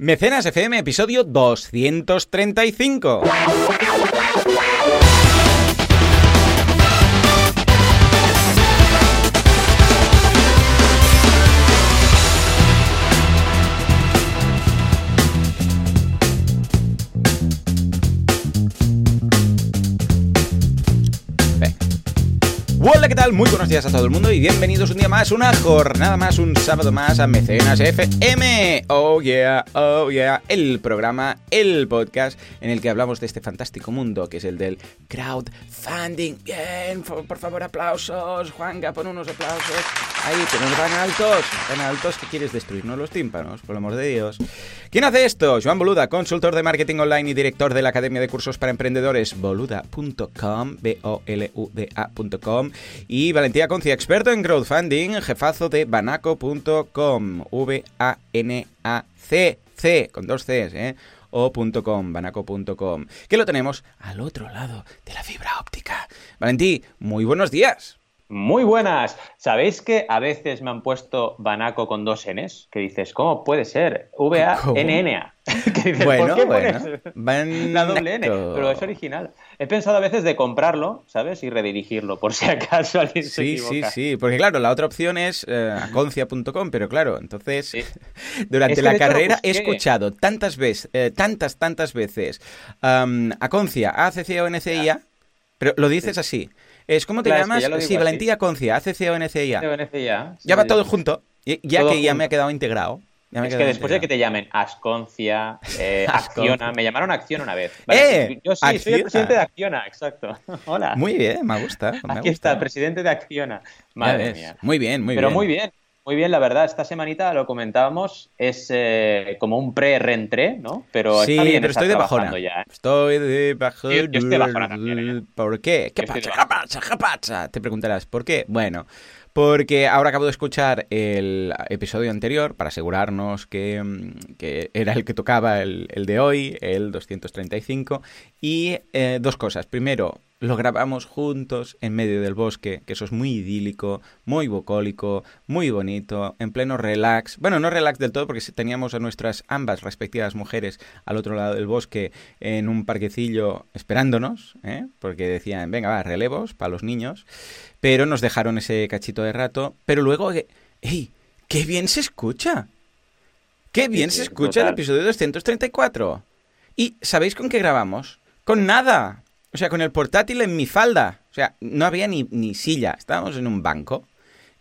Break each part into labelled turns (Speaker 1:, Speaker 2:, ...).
Speaker 1: Mecenas FM, episodio 235. Tal? Muy buenos días a todo el mundo y bienvenidos un día más, una jornada más, un sábado más a Mecenas FM. Oh yeah, oh yeah, el programa, el podcast en el que hablamos de este fantástico mundo que es el del crowdfunding. Bien, por, favor, aplausos. Juanga, pon unos aplausos. Ahí, pero no tan altos, tan altos que quieres destruirnos los tímpanos, por el amor de Dios. ¿Quién hace esto? Joan Boluda, consultor de marketing online y director de la Academia de Cursos para Emprendedores, boluda.com, B-O-L-U-D-A.com. Y Valentía Concia, experto en crowdfunding, jefazo de banaco.com, V-A-N-A-C, C, con dos Cs, ¿eh? o.com, banaco.com, que lo tenemos al otro lado de la fibra óptica. Valentí, muy buenos días.
Speaker 2: Muy buenas. ¿Sabéis que a veces me han puesto Banaco con dos Ns? Que dices, ¿cómo puede ser? V-A-N-N-A.
Speaker 1: bueno, bueno.
Speaker 2: La doble N, pero es original. He pensado a veces de comprarlo, ¿sabes? Y redirigirlo, por si acaso alguien
Speaker 1: sí,
Speaker 2: se equivoca.
Speaker 1: Sí, sí, porque claro, la otra opción es eh, aconcia.com, pero claro, entonces durante la carrera he escuchado tantas veces, eh, tantas, tantas veces um, Aconcia, A-C-C-O-N-C-I-A, pero lo dices así. Es ¿cómo te llamas? sí, Valentía Concia, ACCONCIA. Ya va todo junto, ya que ya me ha quedado integrado.
Speaker 2: es que después de que te llamen Asconcia, eh, Acciona, me llamaron Acciona una vez.
Speaker 1: ¡Eh!
Speaker 2: Yo sí, soy el presidente de Acciona, exacto. Hola.
Speaker 1: Muy bien, me gusta. Me
Speaker 2: Aquí está, presidente de Acciona. Madre mía.
Speaker 1: Muy bien, muy
Speaker 2: bien.
Speaker 1: Pero
Speaker 2: muy bien. Muy bien, la verdad, esta semanita lo comentábamos, es eh, como un pre-rentré, ¿no? Pero
Speaker 1: sí,
Speaker 2: está bien
Speaker 1: pero estoy de bajona.
Speaker 2: Ya, ¿eh?
Speaker 1: Estoy de bajona.
Speaker 2: Yo, yo estoy de bajona también. ¿eh?
Speaker 1: ¿Por qué? ¿Qué pasa? ¿Qué pasa? ¿Qué pasa? Te preguntarás, ¿por qué? Bueno, porque ahora acabo de escuchar el episodio anterior para asegurarnos que, que era el que tocaba el, el, de hoy, el 235, y eh, dos cosas. Primero, lo grabamos juntos en medio del bosque, que eso es muy idílico, muy bucólico, muy bonito, en pleno relax. Bueno, no relax del todo porque teníamos a nuestras ambas respectivas mujeres al otro lado del bosque en un parquecillo esperándonos, ¿eh? porque decían, venga, va, relevos para los niños, pero nos dejaron ese cachito de rato, pero luego, ¡ey! ¡Qué bien se escucha! ¡Qué bien se escucha el episodio 234! ¿Y sabéis con qué grabamos? Con nada. O sea, con el portátil en mi falda. O sea, no había ni, ni silla. Estábamos en un banco.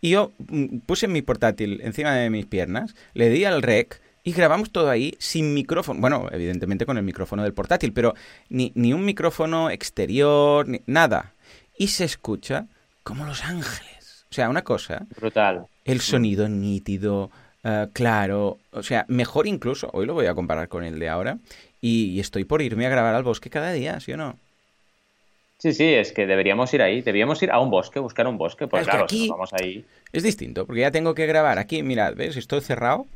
Speaker 1: Y yo mm, puse mi portátil encima de mis piernas, le di al rec y grabamos todo ahí sin micrófono. Bueno, evidentemente con el micrófono del portátil, pero ni, ni un micrófono exterior, ni, nada. Y se escucha como Los Ángeles. O sea, una cosa.
Speaker 2: Brutal.
Speaker 1: El sonido nítido, uh, claro. O sea, mejor incluso. Hoy lo voy a comparar con el de ahora. Y, y estoy por irme a grabar al bosque cada día, ¿sí o no?
Speaker 2: Sí, sí, es que deberíamos ir ahí, deberíamos ir a un bosque, buscar un bosque, pues
Speaker 1: es
Speaker 2: claro,
Speaker 1: aquí
Speaker 2: si vamos ahí.
Speaker 1: Es distinto, porque ya tengo que grabar aquí, mirad, ¿ves? Estoy cerrado,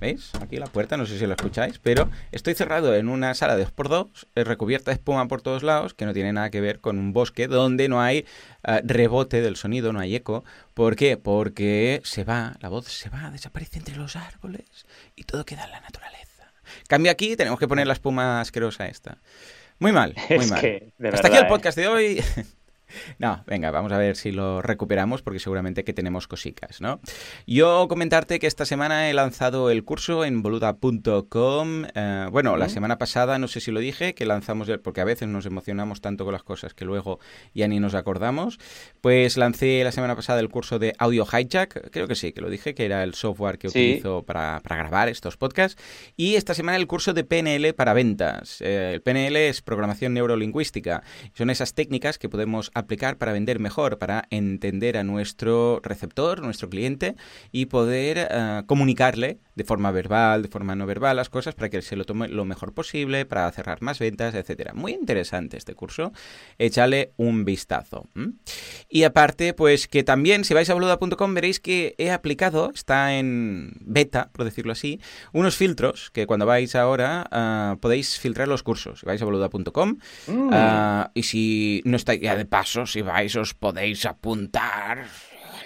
Speaker 1: ¿veis? Aquí la puerta, no sé si lo escucháis, pero estoy cerrado en una sala de 2x2, recubierta de espuma por todos lados, que no tiene nada que ver con un bosque donde no hay uh, rebote del sonido, no hay eco. ¿Por qué? Porque se va, la voz se va, desaparece entre los árboles y todo queda en la naturaleza. Cambio aquí, tenemos que poner la espuma asquerosa esta. Muy mal, muy
Speaker 2: es
Speaker 1: mal.
Speaker 2: Que,
Speaker 1: Hasta aquí el
Speaker 2: ¿eh?
Speaker 1: podcast de hoy. No, venga, vamos a ver si lo recuperamos porque seguramente que tenemos cositas, ¿no? Yo comentarte que esta semana he lanzado el curso en boluda.com. Eh, bueno, uh -huh. la semana pasada no sé si lo dije, que lanzamos, el, porque a veces nos emocionamos tanto con las cosas que luego ya ni nos acordamos. Pues lancé la semana pasada el curso de Audio Hijack, creo que sí, que lo dije, que era el software que
Speaker 2: Sí.
Speaker 1: utilizo para, para grabar estos podcasts. Y esta semana el curso de PNL para ventas. Eh, el PNL es programación neurolingüística. Son esas técnicas que podemos aplicar para vender mejor, para entender a nuestro receptor, nuestro cliente, y poder uh, comunicarle de forma verbal, de forma no verbal, las cosas para que se lo tome lo mejor posible, para cerrar más ventas, etcétera. Muy interesante este curso. Échale un vistazo. Y aparte, pues que también, si vais a boluda.com, veréis que he aplicado, está en beta, por decirlo así, unos filtros que cuando vais ahora uh, podéis filtrar los cursos. Si vais a boluda.com
Speaker 2: Mm.
Speaker 1: uh, y si no estáis ya de paso, si vais os podéis apuntar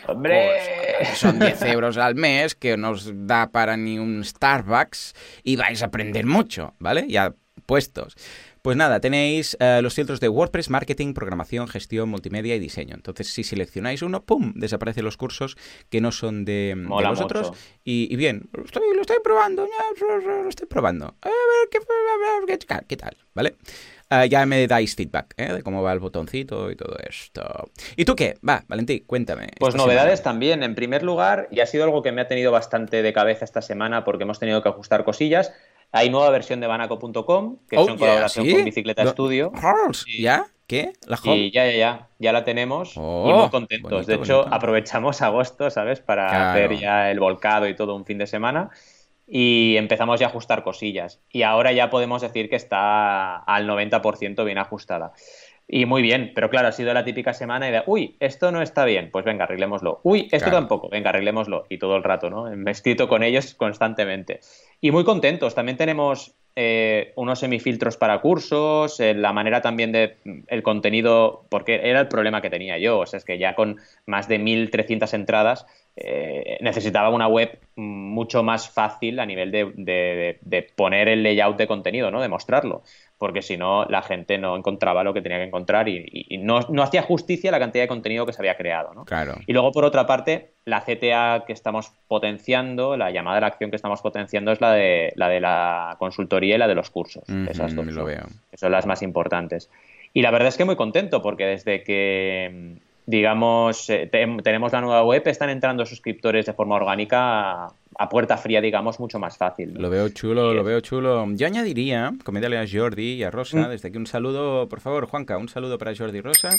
Speaker 2: ¡Hombre!
Speaker 1: Pues, son 10 euros al mes que no os da para ni un Starbucks y vais a aprender mucho, ¿vale? Ya puestos. Pues nada, tenéis eh, los filtros de WordPress, marketing, programación, gestión, multimedia y diseño. Entonces, si seleccionáis uno, ¡pum! Desaparecen los cursos que no son de, de vosotros. Y, y, bien, lo estoy, lo estoy probando, lo estoy probando. A ver qué, a ver, qué tal, ¿vale? Uh, ya me dais feedback ¿eh? de cómo va el botoncito y todo esto. ¿Y tú qué? Va, Valentín, cuéntame.
Speaker 2: Pues novedades semana. también. En primer lugar, y ha sido algo que me ha tenido bastante de cabeza esta semana porque hemos tenido que ajustar cosillas. Hay nueva versión de banaco.com, que
Speaker 1: oh,
Speaker 2: es en colaboración
Speaker 1: ¿sí?
Speaker 2: con Bicicleta Studio.
Speaker 1: Sí. ¿Ya? ¿Qué? ¿La home?
Speaker 2: Y ya, ya, ya, ya la tenemos
Speaker 1: Oh,
Speaker 2: y muy contentos.
Speaker 1: bonito,
Speaker 2: de hecho,
Speaker 1: bonito.
Speaker 2: aprovechamos agosto, ¿sabes? Para
Speaker 1: Claro.
Speaker 2: hacer ya el volcado y todo un fin de semana. Y empezamos ya a ajustar cosillas. Y ahora ya podemos decir que está al 90% bien ajustada. Y muy bien, pero claro, ha sido la típica semana y de, uy, esto no está bien, pues venga, arreglémoslo. Uy, esto
Speaker 1: Claro.
Speaker 2: tampoco, venga, arreglémoslo. Y todo el rato, ¿no? Me he escrito con ellos constantemente. Y muy contentos. También tenemos eh, unos semifiltros para cursos, eh, la manera también de el contenido, porque era el problema que tenía yo. O sea, es que ya con más de 1.300 entradas eh, necesitaba una web mucho más fácil a nivel de, de- de poner el layout de contenido, ¿no? De mostrarlo. Porque si no, la gente no encontraba lo que tenía que encontrar y, no, no hacía justicia a la cantidad de contenido que se había creado, ¿no?
Speaker 1: Claro.
Speaker 2: Y luego, por otra parte, la CTA que estamos potenciando, la llamada a la acción que estamos potenciando es la de la, de la consultoría y la de los cursos. Esas dos
Speaker 1: lo
Speaker 2: son,
Speaker 1: veo.
Speaker 2: que son las más importantes. Y la verdad es que muy contento porque desde que, digamos, eh, te- tenemos la nueva web, están entrando suscriptores de forma orgánica a, a puerta fría, digamos, mucho más fácil. ¿no?
Speaker 1: Lo veo chulo, lo
Speaker 2: es-
Speaker 1: veo chulo. Yo añadiría, coméntale a Jordi y a Rosa,
Speaker 2: Mm.
Speaker 1: desde aquí un saludo, por favor, Juanca, un saludo para Jordi y Rosa.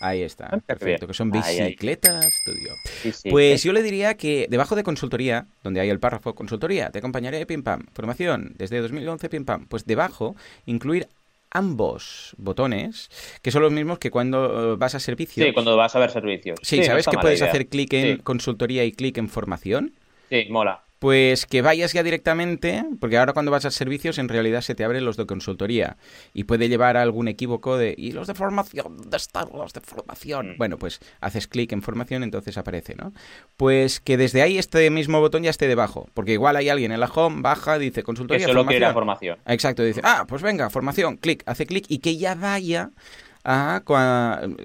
Speaker 1: Ahí está,
Speaker 2: Ah,
Speaker 1: perfecto, que son
Speaker 2: Ahí, ahí.
Speaker 1: Bicicleta Studio.
Speaker 2: Sí, sí.
Speaker 1: Pues yo le diría que debajo de consultoría, donde hay el párrafo consultoría, te acompañaré, pim pam, formación desde 2011, pim pam, pues debajo incluir ambos botones, que son los mismos que cuando eh, vas a servicios.
Speaker 2: Sí, cuando vas a ver servicios.
Speaker 1: Sí, ¿sabes que puedes
Speaker 2: idea.
Speaker 1: hacer clic en
Speaker 2: Sí.
Speaker 1: consultoría y clic en formación?
Speaker 2: Sí, mola.
Speaker 1: Pues que vayas ya directamente, porque ahora cuando vas a servicios en realidad se te abren los de consultoría y puede llevar a algún equívoco de ¿y los de formación? ¿Dónde están los de formación? Bueno, pues haces clic en formación, entonces aparece, ¿no? Pues que desde ahí este mismo botón ya esté debajo, porque igual hay alguien en la home, baja, dice consultoría,
Speaker 2: solo quiere la
Speaker 1: formación.
Speaker 2: formación.
Speaker 1: Exacto, dice, ah, pues venga, formación, clic, hace clic y que ya vaya a,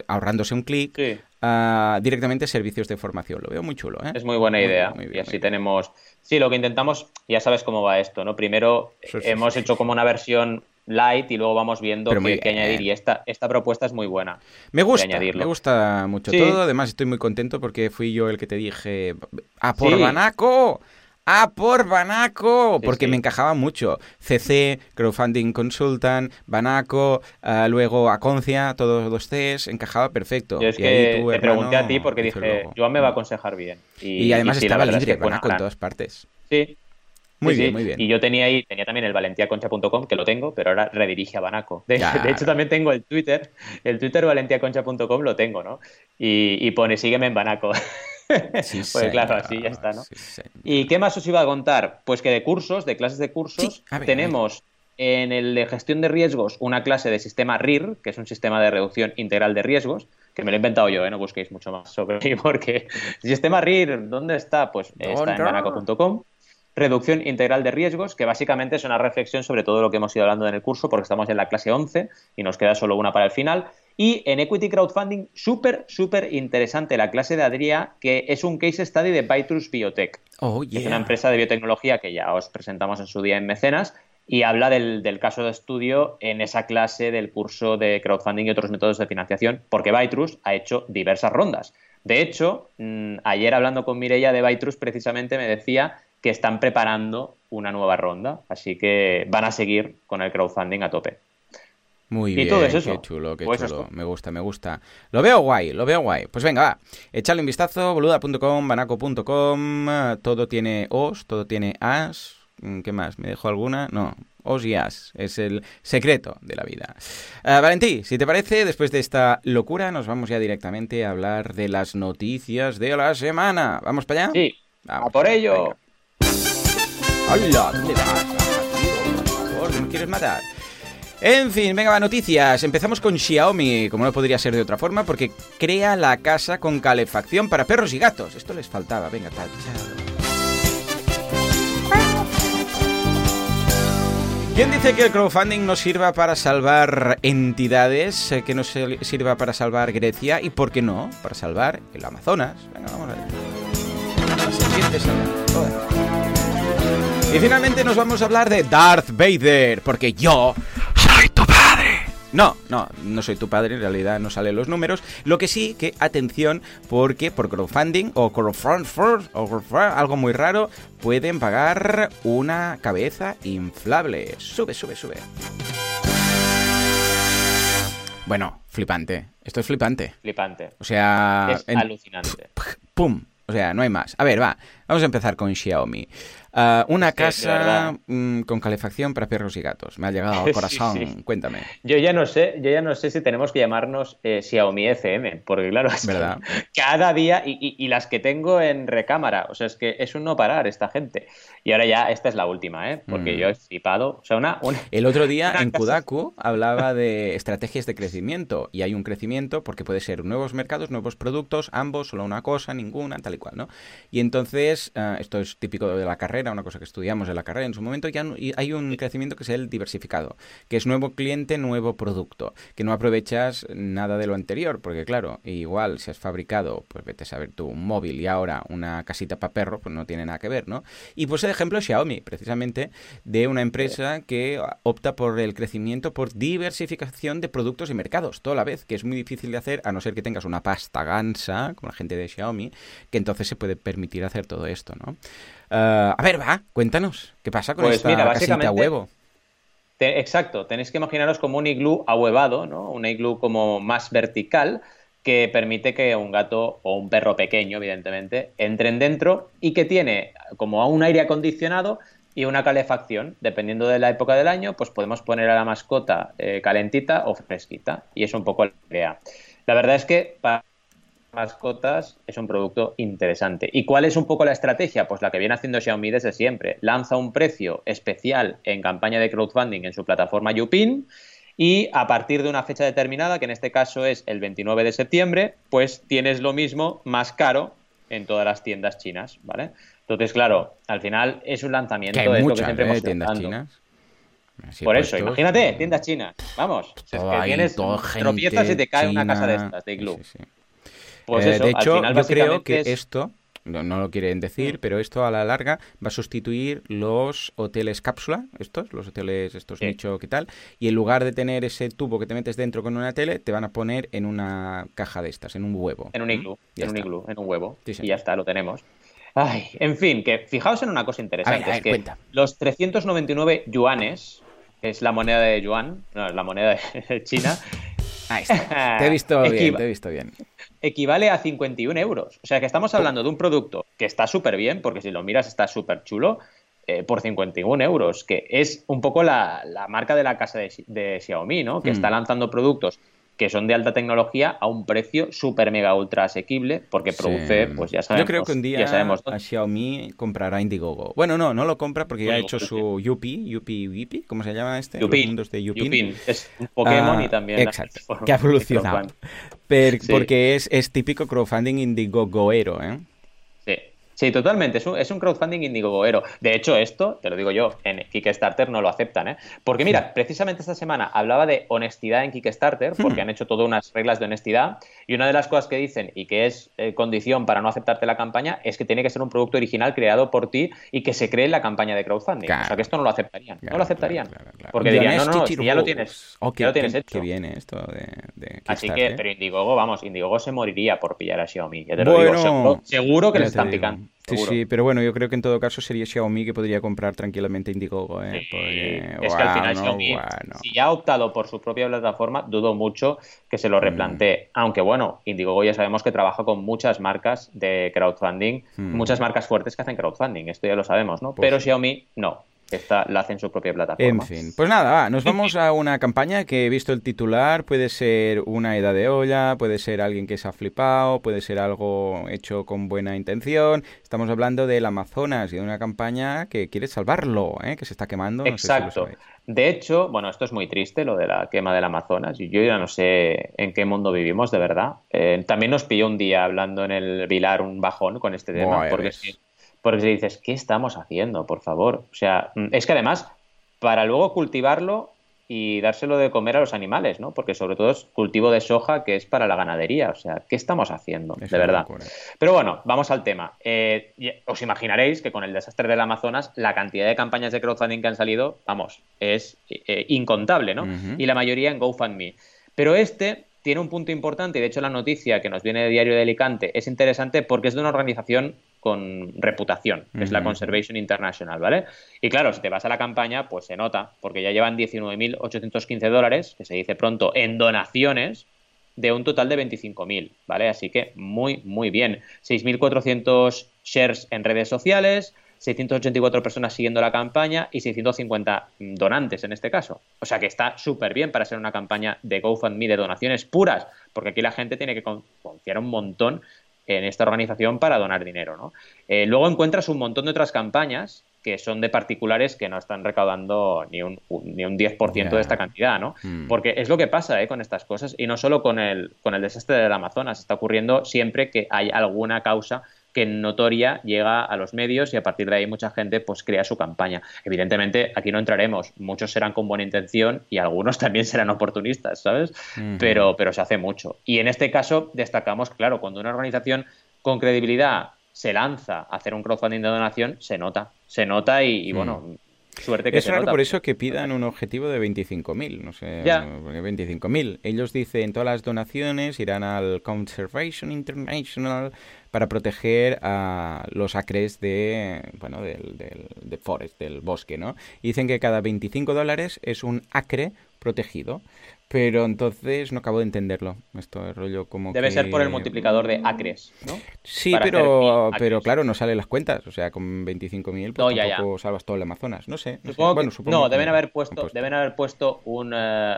Speaker 1: ahorrándose un clic
Speaker 2: Sí.
Speaker 1: A directamente servicios de formación. Lo veo muy chulo, ¿eh?
Speaker 2: Es muy buena
Speaker 1: Muy
Speaker 2: idea.
Speaker 1: bien, muy bien,
Speaker 2: y así
Speaker 1: bien.
Speaker 2: tenemos. Sí, lo que intentamos, ya sabes cómo va esto, ¿no? Primero
Speaker 1: Sí, sí,
Speaker 2: hemos
Speaker 1: sí,
Speaker 2: hecho como una versión light y luego vamos viendo qué, añadir. Y esta, esta propuesta es muy buena.
Speaker 1: Me gusta,
Speaker 2: añadirlo.
Speaker 1: me gusta mucho todo. Además, estoy muy contento porque fui yo el que te dije, ¡a por. Banaco! ¡A por Banaco! Porque
Speaker 2: sí.
Speaker 1: me encajaba mucho. CC, Crowdfunding Consultant, Banaco, ah, luego Aconcia, todos los Cs, encajaba perfecto.
Speaker 2: Yo es
Speaker 1: Y
Speaker 2: que te
Speaker 1: hermano
Speaker 2: pregunté a ti porque dije. Joan me va a aconsejar bien. Y,
Speaker 1: Y además
Speaker 2: y sí,
Speaker 1: estaba
Speaker 2: verdad es
Speaker 1: libre
Speaker 2: que
Speaker 1: Banaco en todas partes.
Speaker 2: Sí.
Speaker 1: Muy bien, muy bien.
Speaker 2: Y yo tenía ahí, tenía también el valentiaconcha.com, que lo tengo, pero ahora redirige a Banaco. De hecho, también tengo el Twitter, el Twitter valentiaconcha.com lo tengo, ¿no? Y, y pone sígueme en Banaco.
Speaker 1: Sí,
Speaker 2: pues claro, así ya está, ¿no?
Speaker 1: sí.
Speaker 2: ¿Y qué más os iba a contar? Pues que de cursos, de clases de cursos,
Speaker 1: ver,
Speaker 2: tenemos en el de gestión de riesgos una clase de sistema RIR, que es un sistema de reducción integral de riesgos, que me lo he inventado yo, ¿eh? no busquéis mucho más sobre mí, porque el sistema RIR, ¿dónde está? Pues está en banaco.com. Reducción integral de riesgos, que básicamente es una reflexión sobre todo lo que hemos ido hablando en el curso, porque estamos en la clase 11 y nos queda solo una para el final. Y en Equity Crowdfunding, súper, súper interesante la clase de Adria, que es un case study de Bytrus Biotech.
Speaker 1: Oh,
Speaker 2: Es una empresa de biotecnología que ya os presentamos en su día en Mecenas y habla del, del caso de estudio en esa clase del curso de crowdfunding y otros métodos de financiación, porque Bytrus ha hecho diversas rondas. De hecho, mm, ayer hablando con Mireia de Bytrus, precisamente me decía que están preparando una nueva ronda, así que van a seguir con el crowdfunding a tope.
Speaker 1: Muy
Speaker 2: Y
Speaker 1: bien,
Speaker 2: todo es eso.
Speaker 1: qué chulo, qué
Speaker 2: Pues
Speaker 1: chulo. Me gusta, me gusta. Lo veo guay, lo veo guay. Pues venga, va. Echadle un vistazo, boluda.com, banaco.com. eh, Todo tiene os, todo tiene as. Mm, ¿Qué más? ¿Me dejo alguna? No. Os y as. Es el secreto de la vida. Eh, Valentí, si te parece, después de esta locura, nos vamos ya directamente a hablar de las noticias de la semana. ¿Vamos para allá?
Speaker 2: Sí,
Speaker 1: Vamos
Speaker 2: a por ello.
Speaker 1: venga. ¡Hola! ¿Dónde vas? Por favor, ¿no me quieres matar? En fin, venga, va, noticias. Empezamos con Xiaomi, como no podría ser de otra forma, porque crea la casa con calefacción para perros y gatos. Esto les faltaba, venga, tal. ¿Quién dice que el crowdfunding no sirva para salvar entidades, eh, que no sirva para salvar Grecia y, por qué no, para salvar el Amazonas? Venga, vamos a ver. Y finalmente nos vamos a hablar de Darth Vader, porque yo soy tu padre. No, no, no soy tu padre, en realidad no salen los números. Lo que sí, que atención, porque por crowdfunding o crowdfunding o algo muy raro, pueden pagar una cabeza inflable. Sube, sube, sube. Bueno, flipante. Esto es flipante.
Speaker 2: Flipante.
Speaker 1: O sea...
Speaker 2: Es alucinante.
Speaker 1: ¡Pum! O sea, no hay más. A ver, va. Vamos a empezar con Xiaomi. Ah, una casa mm, con calefacción para perros y gatos. Me ha llegado al corazón. Cuéntame.
Speaker 2: Yo ya no sé, yo ya no sé si tenemos que llamarnos eh, Xiaomi FM, porque claro,
Speaker 1: ¿verdad?
Speaker 2: cada día y, las que tengo en recámara, o sea, es que es un no parar esta gente. Y ahora ya esta es la última, ¿eh? Porque mm. yo he flipado. O sea, una,
Speaker 1: El otro día en Kudaku hablaba de estrategias de crecimiento y hay un crecimiento porque puede ser nuevos mercados, nuevos productos, ambos, solo una cosa, ninguna, tal y cual, ¿no? Y entonces, ah, esto es típico de la carrera una cosa que estudiamos en la carrera en su momento, ya hay un crecimiento que es el diversificado, que es nuevo cliente, nuevo producto, que no aprovechas nada de lo anterior, porque claro, igual si has fabricado, pues vete a saber tú, un móvil y ahora una casita para perro, pues no tiene nada que ver, ¿no? Y pues el ejemplo Xiaomi, precisamente, de una empresa que opta por el crecimiento, por diversificación de productos y mercados, toda la vez, que es muy difícil de hacer, a no ser que tengas una pasta gansa, como la gente de Xiaomi, que entonces se puede permitir hacer todo esto, ¿no? Eh, a ver, va, cuéntanos, ¿qué pasa con pues esta mira, casita huevo?
Speaker 2: exacto, tenéis que imaginaros como un iglú ahuevado, ¿no? Un iglú como más vertical que permite que un gato o un perro pequeño, evidentemente, entren dentro y que tiene como un aire acondicionado y una calefacción. Dependiendo de la época del año, pues podemos poner a la mascota eh, calentita o fresquita. Y es un poco la idea. La verdad es que para mascotas es un producto interesante. ¿Y cuál es un poco la estrategia? Pues la que viene haciendo Xiaomi desde siempre. Lanza un precio especial en campaña de crowdfunding en su plataforma Yupin y a partir de una fecha determinada, que en este caso es el 29 de septiembre, pues tienes lo mismo más caro en todas las tiendas chinas, ¿vale? Entonces, claro, al final es un lanzamiento
Speaker 1: de
Speaker 2: lo
Speaker 1: que siempre hemos ¿eh? tiendas chinas.
Speaker 2: Por eso, imagínate, tiendas chinas. Vamos, es que tienes tropiezas y te cae una casa de estas, de iglú.
Speaker 1: Pues eh, de hecho, yo creo que esto, no, lo quieren decir, mm. pero esto a la larga va a sustituir los hoteles cápsula, estos, los hoteles estos nicho que tal, y en lugar de tener ese tubo que te metes dentro con una tele, te van a poner en una caja de estas, en un huevo.
Speaker 2: En un iglú, en un iglú, en un huevo. Y ya está, lo tenemos. Ay, en fin, que fijaos en una cosa interesante, es que los 399 yuanes, que es la moneda de yuan, no, es la moneda de China,
Speaker 1: Ahí está. Te he visto bien, te he visto bien
Speaker 2: equivale a 51 euros. O sea que estamos hablando de un producto que está súper bien, porque si lo miras está súper chulo, eh, por 51 euros, que es un poco la, marca de la casa de, Xiaomi, ¿no? Que está mm. lanzando productos que son de alta tecnología a un precio súper mega ultra asequible porque produce, pues ya sabemos.
Speaker 1: Yo creo que un día a Xiaomi comprará Indiegogo. Bueno, no, no lo compra porque ya ha hecho su Yupi, Yupi, Yupi, ¿cómo se llama este?
Speaker 2: Yupin. Los de Yupin. Es un Pokémon y ah, también...
Speaker 1: Exacto, que ha evolucionado. Porque es, es típico crowdfunding Indiegogoero, ¿eh?
Speaker 2: Sí, totalmente. Es un, es un crowdfunding Indiegogoero. De hecho, esto, te lo digo yo, en Kickstarter no lo aceptan, ¿eh? Porque mira, precisamente esta semana hablaba de honestidad en Kickstarter, porque han hecho todas unas reglas de honestidad, y una de las cosas que dicen, y que es eh, condición para no aceptarte la campaña, es que tiene que ser un producto original creado por ti y que se cree en la campaña de crowdfunding. o sea, que esto no lo aceptarían. no lo aceptarían. porque dirían, no, no, si ya lo tienes. ya lo tienes hecho.
Speaker 1: Qué viene esto de,
Speaker 2: Así que, pero Indiegogo, vamos, Indiegogo se moriría por pillar a Xiaomi. Ya te lo digo, seguro, que le están picando.
Speaker 1: Sí, sí, pero bueno, yo creo que en todo caso sería Xiaomi que podría comprar tranquilamente Indiegogo. ¿eh?
Speaker 2: es que al final Xiaomi, si ya ha optado por su propia plataforma, dudo mucho que se lo mm. replantee. Aunque bueno, Indiegogo ya sabemos que trabaja con muchas marcas de crowdfunding, mm. muchas marcas fuertes que hacen crowdfunding, esto ya lo sabemos, ¿no? Pues pero Xiaomi no. Esta la hace en su propia plataforma.
Speaker 1: En fin, pues nada, va, nos vamos a una campaña que he visto el titular, puede ser una edad de olla, puede ser alguien que se ha flipado, puede ser algo hecho con buena intención. Estamos hablando del Amazonas y de una campaña que quiere salvarlo, ¿eh? que se está quemando.
Speaker 2: Exacto. de hecho, bueno, esto es muy triste, lo de la quema del Amazonas, y yo ya no sé en qué mundo vivimos, de verdad. Eh, también nos pilló un día hablando en el Vilar un bajón con este tema, porque sí porque si dices, ¿qué estamos haciendo, por favor? O sea, mm, es que además, para luego cultivarlo y dárselo de comer a los animales, ¿no? Porque sobre todo es cultivo de soja que es para la ganadería. O sea, ¿qué estamos haciendo? de verdad. Pero bueno, vamos al tema. Eh, os imaginaréis que con el desastre del Amazonas, la cantidad de campañas de crowdfunding que han salido, vamos, es eh, incontable, ¿no? Y la mayoría en GoFundMe. Pero este tiene un punto importante, y de hecho la noticia que nos viene de Diario de Alicante es interesante porque es de una organización con reputación, que es la Conservation International, ¿vale? Y claro, si te vas a la campaña, pues se nota, porque ya llevan 19.815 dólares, que se dice pronto, en donaciones de un total de 25.000, ¿vale? Así que muy, muy bien. 6.400 shares en redes sociales, 684 personas siguiendo la campaña y 650 donantes en este caso. O sea que está súper bien para ser una campaña de GoFundMe de donaciones puras, porque aquí la gente tiene que confiar un montón en esta organización para donar dinero. ¿no? Eh, luego encuentras un montón de otras campañas que son de particulares que no están recaudando ni un, ni un 10% de esta cantidad, ¿no? Hmm. Porque es lo que pasa ¿eh? con estas cosas, y no solo con el, con el desastre del Amazonas, está ocurriendo siempre que hay alguna causa que notoria llega a los medios y a partir de ahí mucha gente pues crea su campaña. Evidentemente aquí no entraremos, muchos serán con buena intención y algunos también serán oportunistas, ¿sabes? pero, pero se hace mucho. Y en este caso destacamos, claro, cuando una organización con credibilidad se lanza a hacer un crowdfunding de donación, se nota, se nota y, bueno, mm. Suerte que
Speaker 1: es raro por eso que pidan un objetivo de 25.000, no sé, ya. 25.000. Ellos dicen todas las donaciones irán al Conservation International para proteger a los acres de, bueno, del, del, forest, del bosque, ¿no? Y dicen que cada 25 dólares es un acre protegido. Pero entonces no acabo de entenderlo. Esto es rollo como
Speaker 2: Debe ser por el multiplicador de acres, ¿no?
Speaker 1: Sí, pero, pero claro, no salen las cuentas. O sea, con 25.000 pues tampoco salvas todo el Amazonas. No sé.
Speaker 2: No, bueno, no deben, haber puesto, deben haber puesto un, eh,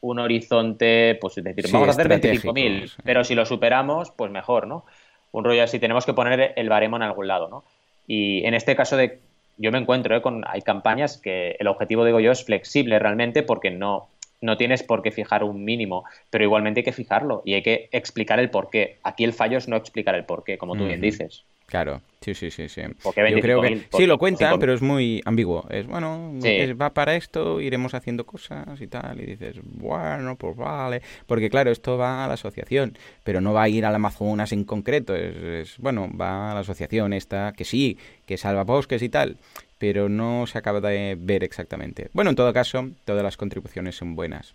Speaker 2: un horizonte, pues es decir, vamos a hacer 25.000, pero si lo superamos, pues mejor, ¿no? Un rollo así, tenemos que poner el baremo en algún lado, ¿no? Y en este caso de yo me encuentro ¿eh? con hay campañas que el objetivo digo yo es flexible realmente porque no no tienes por qué fijar un mínimo, pero igualmente hay que fijarlo y hay que explicar el porqué. Aquí el fallo es no explicar el porqué, como tú bien dices.
Speaker 1: Claro, sí, sí, sí, sí. Yo creo que sí lo cuentan, pero es muy ambiguo. Es bueno, va para esto, iremos haciendo cosas y tal, y dices, bueno, pues vale, porque claro, esto va a la asociación, pero no va a ir al Amazonas en concreto. es bueno, va a la asociación esta que sí, que salva bosques y tal pero no se acaba de ver exactamente. Bueno, en todo caso, todas las contribuciones son buenas.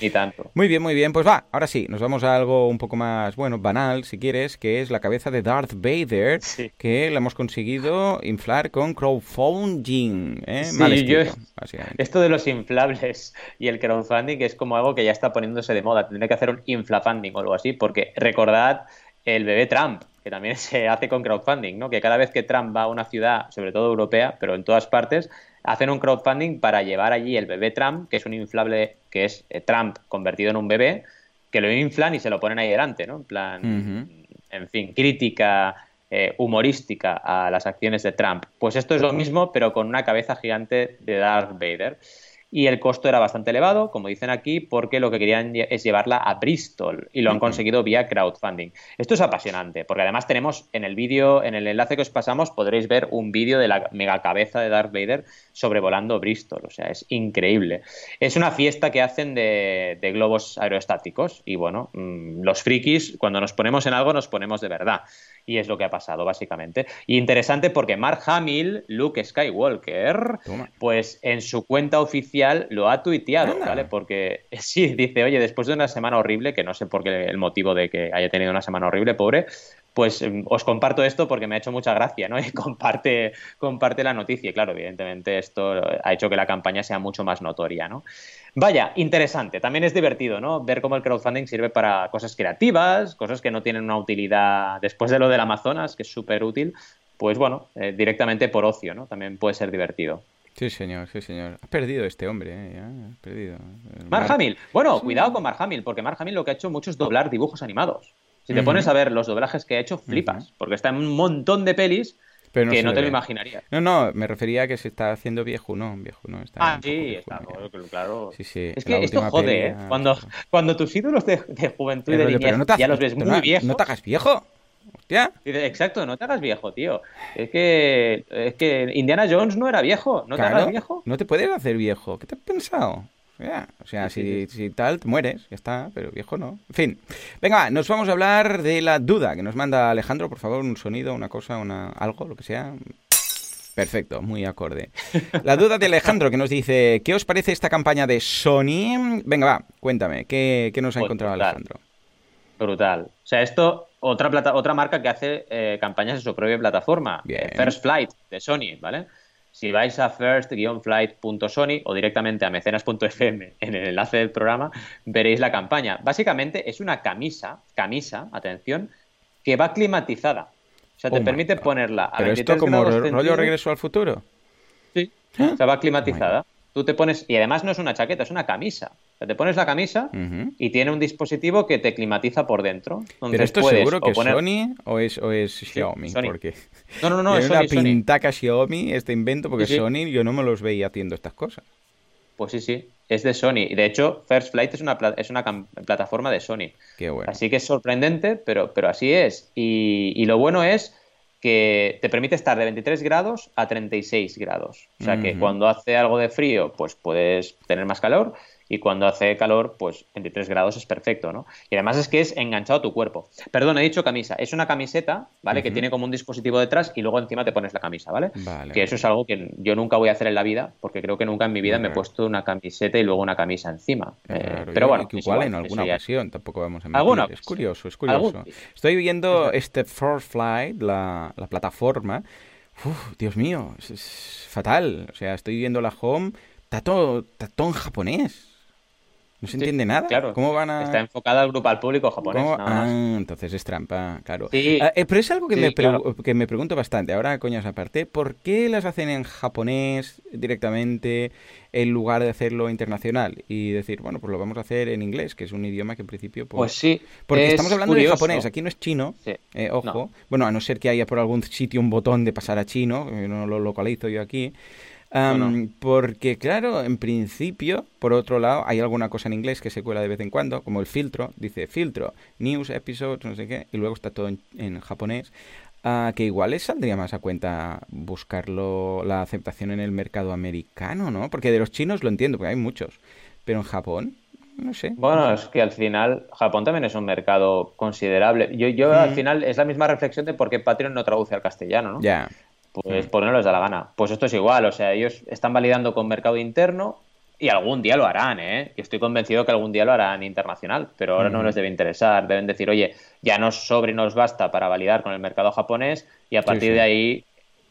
Speaker 2: Y tanto.
Speaker 1: Muy bien, muy bien. Pues va, ahora sí, nos vamos a algo un poco más, bueno, banal, si quieres, que es la cabeza de Darth Vader, que la hemos conseguido inflar con crowdfunding. ¿eh?
Speaker 2: Esto de los inflables y el crowdfunding es como algo que ya está poniéndose de moda. Tendré que hacer un inflafunding o algo así, porque recordad el bebé Trump, que también se hace con crowdfunding, ¿no? Que cada vez que Trump va a una ciudad, sobre todo europea, pero en todas partes, hacen un crowdfunding para llevar allí el bebé Trump, que es un inflable que es eh, Trump convertido en un bebé, que lo inflan y se lo ponen ahí delante, ¿no? En plan, en fin, crítica eh, humorística a las acciones de Trump. Pues esto es lo mismo, pero con una cabeza gigante de Darth Vader y el costo era bastante elevado, como dicen aquí, porque lo que querían es llevarla a Bristol y lo han conseguido vía crowdfunding. Esto es apasionante, porque además tenemos en el vídeo, en el enlace que os pasamos, podréis ver un vídeo de la mega cabeza de Darth Vader sobrevolando Bristol, o sea, es increíble. Es una fiesta que hacen de, globos aerostáticos y bueno, mm, los frikis, cuando nos ponemos en algo, nos ponemos de verdad y es lo que ha pasado, básicamente. Y interesante porque Mark Hamill, Luke Skywalker, pues en su cuenta oficial lo ha tuiteado, ¿vale? Porque sí, dice, oye, después de una semana horrible, que no sé por qué el motivo de que haya tenido una semana horrible, pobre, pues em, os comparto esto porque me ha hecho mucha gracia, ¿no? Y comparte, comparte la noticia. Y claro, evidentemente esto ha hecho que la campaña sea mucho más notoria, ¿no? Vaya, interesante. También es divertido, ¿no? Ver cómo el crowdfunding sirve para cosas creativas, cosas que no tienen una utilidad después de lo del Amazonas, que es súper útil, pues bueno, eh, directamente por ocio, ¿no? También puede ser divertido.
Speaker 1: Sí, señor, sí, señor. Has perdido este hombre, ¿eh? has perdido.
Speaker 2: Mark Hamill. Bueno, cuidado con Mark Hamill, porque Mark Hamill lo que ha hecho mucho es doblar dibujos animados. Si te pones a ver los doblajes que ha hecho, flipas, porque está en un montón de pelis que no te lo imaginarías.
Speaker 1: No, no, me refería a que se está haciendo viejo, ¿no? Viejo, ¿no?
Speaker 2: Está ah, sí, está, claro. Sí, sí. Es que esto jode, ¿eh? Cuando, cuando tus ídolos de, juventud y de niñez ya los ves muy viejos...
Speaker 1: No te hagas viejo. Hostia.
Speaker 2: Exacto, no te hagas viejo, tío. Es que, es que Indiana Jones no era viejo. ¿No te hagas viejo?
Speaker 1: No te puedes hacer viejo. ¿Qué te has pensado? O sea, si, si, tal, te mueres, ya está, pero viejo no. En fin. Venga, nos vamos a hablar de la duda que nos manda Alejandro, por favor, un sonido, una cosa, una algo, lo que sea. Perfecto, muy acorde. La duda de Alejandro que nos dice, ¿qué os parece esta campaña de Sony? Venga, va, cuéntame, ¿qué, nos ha pues encontrado Alejandro?
Speaker 2: Brutal. O sea, esto, otra, plata, otra marca que hace eh, campañas en su propia plataforma, First Flight de Sony, ¿vale? Si vais a first-flight.sony o directamente a mecenas.fm en el enlace del programa, veréis la campaña. Básicamente es una camisa, camisa, atención, que va climatizada. O sea, te permite ponerla a
Speaker 1: ¿Pero esto como rollo regreso al futuro?
Speaker 2: Sí, ¿Eh? o sea, va climatizada. Tú te pones, y además no es una chaqueta, es una camisa. O sea, te pones la camisa y tiene un dispositivo que te climatiza por dentro.
Speaker 1: Pero esto es seguro que es Sony o es, o es Xiaomi. Porque
Speaker 2: no, no, no,
Speaker 1: es una pintaca Xiaomi este invento porque Sony yo no me los veía haciendo estas cosas.
Speaker 2: Pues sí, sí, es de Sony. Y de hecho, First Flight es una, es una plataforma de Sony.
Speaker 1: Qué bueno.
Speaker 2: Así que es sorprendente, pero, pero así es. Y, y lo bueno es que te permite estar de 23 grados a 36 grados. O sea que cuando hace algo de frío, pues puedes tener más calor y cuando hace calor, pues 23 grados es perfecto, ¿no? Y además es que es enganchado a tu cuerpo. Perdón, he dicho camisa. Es una camiseta, ¿vale? Que tiene como un dispositivo detrás y luego encima te pones la camisa, ¿vale? que eso es algo que yo nunca voy a hacer en la vida, porque creo que nunca en mi vida me he puesto una camiseta y luego una camisa encima. Eh, pero bueno,
Speaker 1: igual, en alguna ocasión, tampoco vamos a mentir. Es curioso, es curioso. Estoy viendo este First Flight, la, plataforma. Uf, Dios mío, es, fatal. O sea, estoy viendo la home, está todo, está todo en japonés. No se entiende nada.
Speaker 2: Claro.
Speaker 1: ¿Cómo van a...?
Speaker 2: Está enfocada al grupo, al público japonés.
Speaker 1: Ah, entonces es trampa, claro. Ah, eh, pero es algo que, me que me pregunto bastante. Ahora, coñas aparte, ¿por qué las hacen en japonés directamente en lugar de hacerlo internacional? Y decir, bueno, pues lo vamos a hacer en inglés, que es un idioma que en principio...
Speaker 2: Pues, pues sí.
Speaker 1: Porque estamos hablando de japonés, aquí no es chino. Eh, ojo. Bueno, a no ser que haya por algún sitio un botón de pasar a chino, no lo localizo yo aquí. Porque, claro, en principio, por otro lado, hay alguna cosa en inglés que se cuela de vez en cuando, como el filtro, dice filtro, news, episodes, no sé qué, y luego está todo en, japonés. Uh, que igual les saldría más a cuenta buscarlo, la aceptación en el mercado americano, ¿no? Porque de los chinos lo entiendo, porque hay muchos, pero en Japón, no sé.
Speaker 2: Bueno, es que al final Japón también es un mercado considerable. Yo, yo al final es la misma reflexión de por qué Patreon no traduce al castellano, ¿no?
Speaker 1: Ya.
Speaker 2: Pues por no les da la gana. Pues esto es igual, o sea, ellos están validando con mercado interno y algún día lo harán, ¿eh? Y estoy convencido que algún día lo harán internacional, pero ahora no les debe interesar. Deben decir, oye, ya nos sobre y nos basta para validar con el mercado japonés y a partir de ahí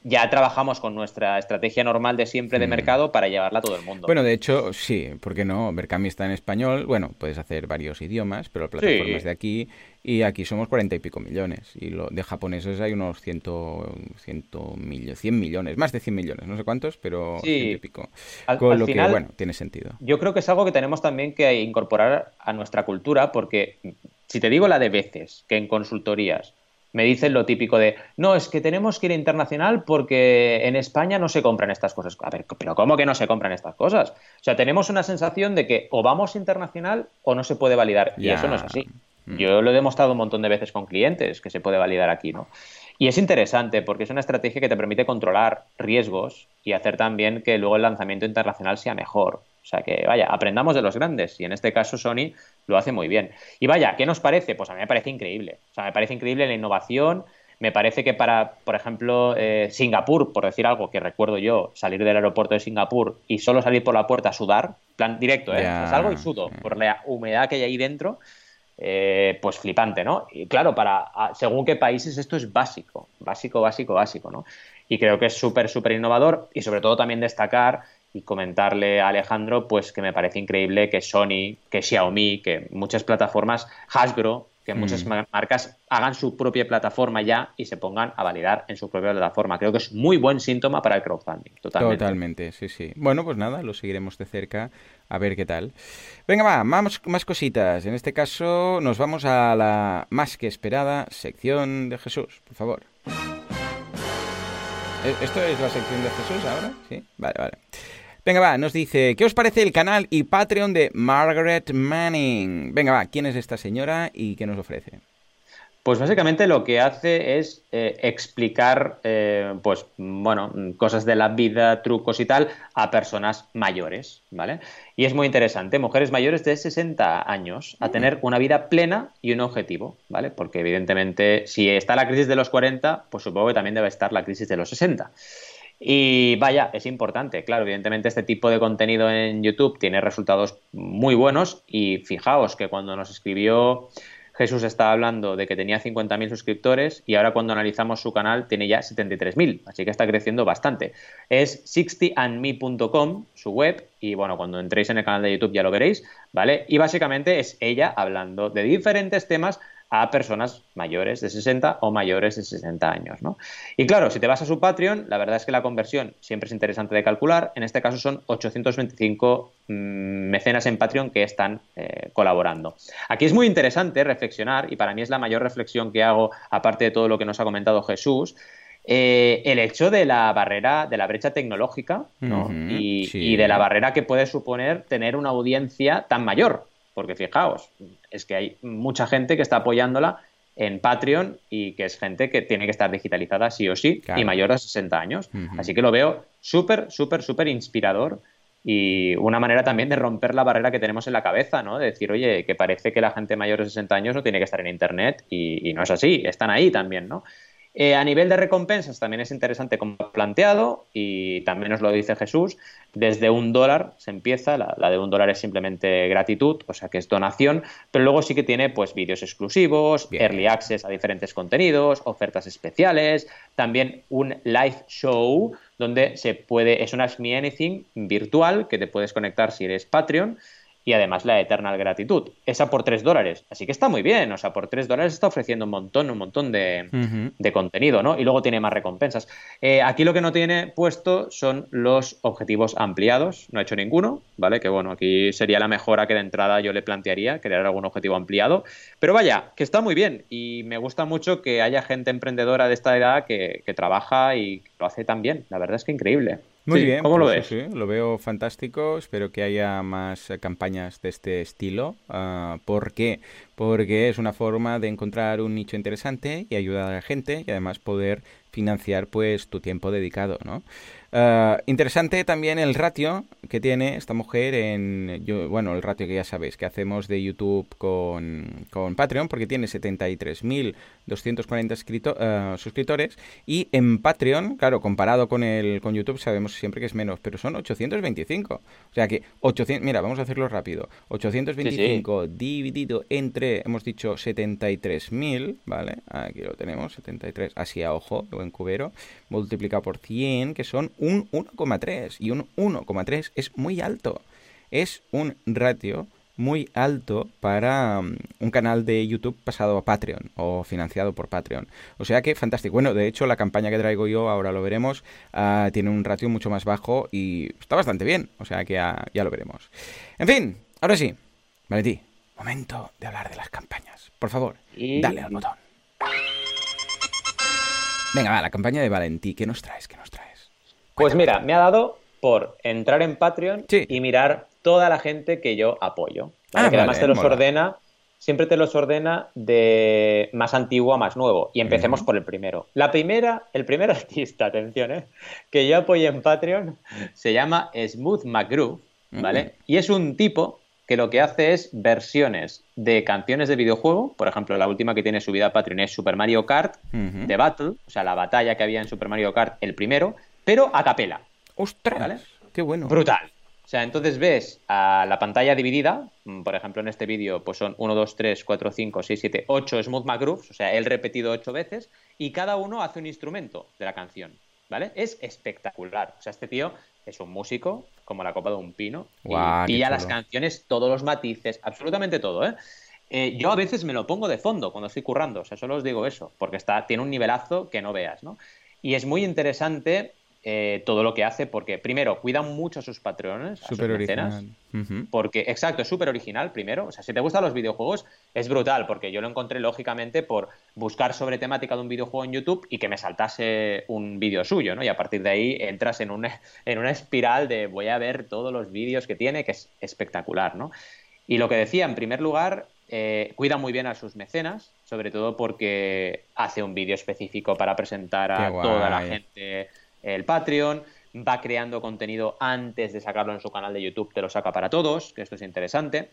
Speaker 2: ya trabajamos con nuestra estrategia normal de siempre de mercado para llevarla a todo el mundo.
Speaker 1: Bueno, de hecho, sí, ¿por qué no? Berkami está en español, bueno, puedes hacer varios idiomas, pero plataformas de aquí, y aquí somos cuarenta y pico millones, y lo, de japoneses hay unos ciento, ciento millones, cien millones, más de cien millones, no sé cuántos, pero ciento y pico. Con lo que, bueno, tiene sentido.
Speaker 2: Yo creo que es algo que tenemos también que incorporar a nuestra cultura, porque si te digo la de veces que en consultorías me dicen lo típico de, no, es que tenemos que ir internacional porque en España no se compran estas cosas. A ver, pero ¿cómo que no se compran estas cosas? O sea, tenemos una sensación de que o vamos internacional o no se puede validar. Y eso no es así. Mm. Yo lo he demostrado un montón de veces con clientes que se puede validar aquí, ¿no? Y es interesante porque es una estrategia que te permite controlar riesgos y hacer también que luego el lanzamiento internacional sea mejor. O sea que, vaya, aprendamos de los grandes y en este caso Sony lo hace muy bien. Y vaya, ¿qué nos parece? Pues a mí me parece increíble. O sea, me parece increíble la innovación. Me parece que para, por ejemplo, eh, Singapur, por decir algo que recuerdo yo, salir del aeropuerto de Singapur y solo salir por la puerta a sudar, plan directo, ¿eh? Salgo y sudo por la humedad que hay ahí dentro. Eh, pues flipante, ¿no? Y claro, para según qué países esto es básico, básico, básico, básico, ¿no? Y creo que es súper, súper innovador y sobre todo también destacar y comentarle a Alejandro pues que me parece increíble que Sony, que Xiaomi, que muchas plataformas, Hasbro, que muchas mm. marcas hagan su propia plataforma ya y se pongan a validar en su propia plataforma. Creo que es muy buen síntoma para el crowdfunding. Totalmente.
Speaker 1: Totalmente, sí, sí. Bueno, pues nada, lo seguiremos de cerca a ver qué tal. Venga, va, más, más cositas. En este caso nos vamos a la más que esperada sección de Jesús, por favor. ¿E-, ¿Esto es la sección de Jesús ahora? Sí, vale, vale. Venga, va, nos dice, ¿qué os parece el canal y Patreon de Margaret Manning? Venga, va, ¿quién es esta señora y qué nos ofrece?
Speaker 2: Pues básicamente lo que hace es eh, explicar, eh, pues, bueno, cosas de la vida, trucos y tal, a personas mayores, ¿vale? Y es muy interesante, mujeres mayores de 60 años, a tener una vida plena y un objetivo, ¿vale? Porque evidentemente, si está la crisis de los 40, pues supongo que también debe estar la crisis de los 60. Y vaya, es importante, claro, evidentemente este tipo de contenido en YouTube tiene resultados muy buenos y fijaos que cuando nos escribió Jesús estaba hablando de que tenía 50.000 suscriptores y ahora cuando analizamos su canal tiene ya 73.000, así que está creciendo bastante. Es 60andme.com, su web, y bueno, cuando entréis en el canal de YouTube ya lo veréis, ¿vale? Y básicamente es ella hablando de diferentes temas a personas mayores de 60 o mayores de 60 años. ¿no? Y claro, si te vas a su Patreon, la verdad es que la conversión siempre es interesante de calcular. En este caso son 825 mm, mecenas en Patreon que están eh, colaborando. Aquí es muy interesante reflexionar, y para mí es la mayor reflexión que hago, aparte de todo lo que nos ha comentado Jesús, eh, el hecho de la barrera, de la brecha tecnológica y, y, de la barrera que puede suponer tener una audiencia tan mayor. Porque fijaos, es que hay mucha gente que está apoyándola en Patreon y que es gente que tiene que estar digitalizada sí o sí y mayor de 60 años. Así que lo veo súper, súper, súper inspirador y una manera también de romper la barrera que tenemos en la cabeza, ¿no? De decir, oye, que parece que la gente mayor de 60 años no tiene que estar en Internet y, y no es así, están ahí también, ¿no? Eh, a nivel de recompensas también es interesante como planteado y también nos lo dice Jesús, desde un dólar se empieza, la, de un dólar es simplemente gratitud, o sea que es donación, pero luego sí que tiene pues vídeos exclusivos, early access a diferentes contenidos, ofertas especiales, también un live show donde se puede, es un Ask Me Anything virtual que te puedes conectar si eres Patreon y además la Eternal Gratitud. Esa por 3 dólares. Así que está muy bien. O sea, por 3 dólares está ofreciendo un montón, un montón de, contenido, ¿no? Y luego tiene más recompensas. Eh, aquí lo que no tiene puesto son los objetivos ampliados. No ha hecho ninguno, ¿vale? Que bueno, aquí sería la mejora que de entrada yo le plantearía, crear algún objetivo ampliado. Pero vaya, que está muy bien. Y me gusta mucho que haya gente emprendedora de esta edad que, que trabaja y lo hace tan bien. La verdad es que increíble.
Speaker 1: Muy bien. ¿Cómo lo pues ves? Sí, lo veo fantástico. Espero que haya más eh, campañas de este estilo. Uh, ¿Por qué? Porque es una forma de encontrar un nicho interesante y ayudar a la gente y además poder financiar pues tu tiempo dedicado, ¿no? Uh, interesante también el ratio que tiene esta mujer en, yo, bueno, el ratio que ya sabéis que hacemos de YouTube con, con Patreon, porque tiene 73.240 uh, suscriptores y en Patreon, claro, comparado con el con YouTube sabemos siempre que es menos, pero son 825. O sea que 800, mira, vamos a hacerlo rápido. 825 dividido entre, hemos dicho 73.000, ¿vale? Aquí lo tenemos, 73, así a ojo, en cubero, multiplicado por 100, que son un 1,3. Y un 1,3 es muy alto. Es un ratio muy alto para um, un canal de YouTube pasado a Patreon o financiado por Patreon. O sea que fantástico. Bueno, de hecho, la campaña que traigo yo, ahora lo veremos, uh, tiene un ratio mucho más bajo y está bastante bien. O sea que ya, lo veremos. En fin, ahora sí. Valentí, momento de hablar de las campañas. Por favor, dale al botón. Venga, va, la campaña de Valentí. ¿Qué nos traes? ¿Qué nos traes?
Speaker 2: Pues mira, me ha dado por entrar en Patreon y mirar toda la gente que yo apoyo. Ah, que además te los ordena, siempre te los ordena de más antiguo a más nuevo. Y empecemos por el primero. La primera, el primer artista, atención, ¿eh? que yo apoyo en Patreon se llama Smooth McGrew, ¿vale? Y es un tipo que lo que hace es versiones de canciones de videojuego. Por ejemplo, la última que tiene subida a Patreon es Super Mario Kart de Battle, o sea, la batalla que había en Super Mario Kart, el primero, pero a capela.
Speaker 1: ¡Ostras! ¡Qué bueno!
Speaker 2: Brutal. O sea, entonces ves a la pantalla dividida, mm, por ejemplo, en este vídeo, pues son 1, 2, 3, 4, 5, 6, 7, 8 Smooth McGrooves, o sea, él repetido 8 veces, y cada uno hace un instrumento de la canción, ¿vale? Es espectacular. O sea, este tío es un músico como la copa de un pino y pilla las canciones, todos los matices, absolutamente todo, ¿eh? Eh, yo a veces me lo pongo de fondo cuando estoy currando, o sea, solo os digo eso, porque está, tiene un nivelazo que no veas, ¿no? Y es muy interesante eh, todo lo que hace, porque primero cuida mucho a sus patrones, a sus mecenas, porque, exacto, es súper original primero. O sea, si te gustan los videojuegos, es brutal, porque yo lo encontré lógicamente por buscar sobre temática de un videojuego en YouTube y que me saltase un vídeo suyo, ¿no? Y a partir de ahí entras en una, en una espiral de voy a ver todos los vídeos que tiene, que es espectacular, ¿no? Y lo que decía, en primer lugar, eh, cuida muy bien a sus mecenas, sobre todo porque hace un vídeo específico para presentar a toda la gente el Patreon, va creando contenido antes de sacarlo en su canal de YouTube, te lo saca para todos, que esto es interesante.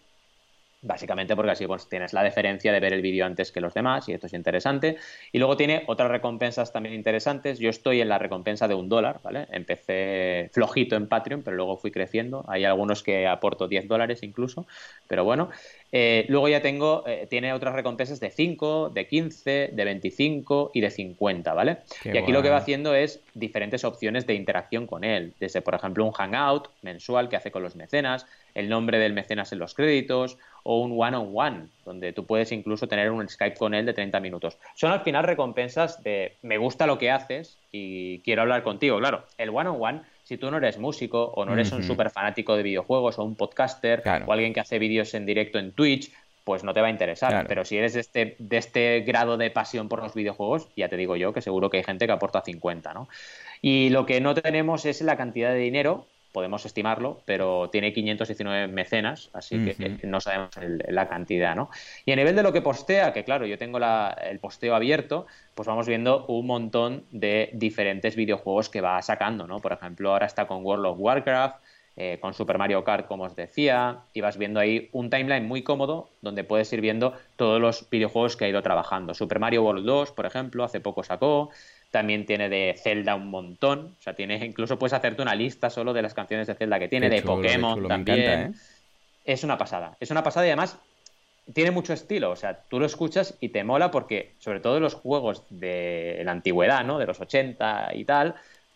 Speaker 2: Básicamente porque así pues, tienes la deferencia de ver el vídeo antes que los demás y esto es interesante. Y luego tiene otras recompensas también interesantes. Yo estoy en la recompensa de un dólar, ¿vale? Empecé flojito en Patreon, pero luego fui creciendo. Hay algunos que aporto 10 dólares incluso, pero bueno. Eh, luego ya tengo, eh, tiene otras recompensas de 5, de 15, de 25 y de 50, ¿vale?
Speaker 1: Qué
Speaker 2: y aquí lo que va haciendo es diferentes opciones de interacción con él, desde por ejemplo un hangout mensual que hace con los mecenas, el nombre del mecenas en los créditos o un one-on-one, donde tú puedes incluso tener un Skype con él de 30 minutos. Son al final recompensas de me gusta lo que haces y quiero hablar contigo. Claro, el one-on-one, si tú no eres músico o no eres un súper fanático de videojuegos o un podcaster
Speaker 1: Claro.
Speaker 2: o alguien que hace vídeos en directo en Twitch, pues no te va a interesar.
Speaker 1: Claro.
Speaker 2: Pero si eres de este, de este grado de pasión por los videojuegos, ya te digo yo que seguro que hay gente que aporta 50, ¿no? Y lo que no tenemos es la cantidad de dinero, podemos estimarlo, pero tiene 519 mecenas, así que no sabemos el- la cantidad, ¿no? Y a nivel de lo que postea, que claro, yo tengo la- el posteo abierto, pues vamos viendo un montón de diferentes videojuegos que va sacando, ¿no? Por ejemplo, ahora está con World of Warcraft, eh, con Super Mario Kart, como os decía, y vas viendo ahí un timeline muy cómodo donde puedes ir viendo todos los videojuegos que ha ido trabajando. Super Mario World 2, por ejemplo, hace poco sacó. También tiene de Zelda un montón. O sea, tiene, incluso puedes hacerte una lista solo de las canciones de Zelda que tiene,
Speaker 1: Qué
Speaker 2: de
Speaker 1: chulo,
Speaker 2: Pokémon
Speaker 1: chulo,
Speaker 2: también.
Speaker 1: encanta, ¿eh?
Speaker 2: Es una pasada. Es una pasada y además tiene mucho estilo. O sea, tú lo escuchas y te mola porque, sobre todo en los juegos de la antigüedad, ¿no? De los 80 y tal,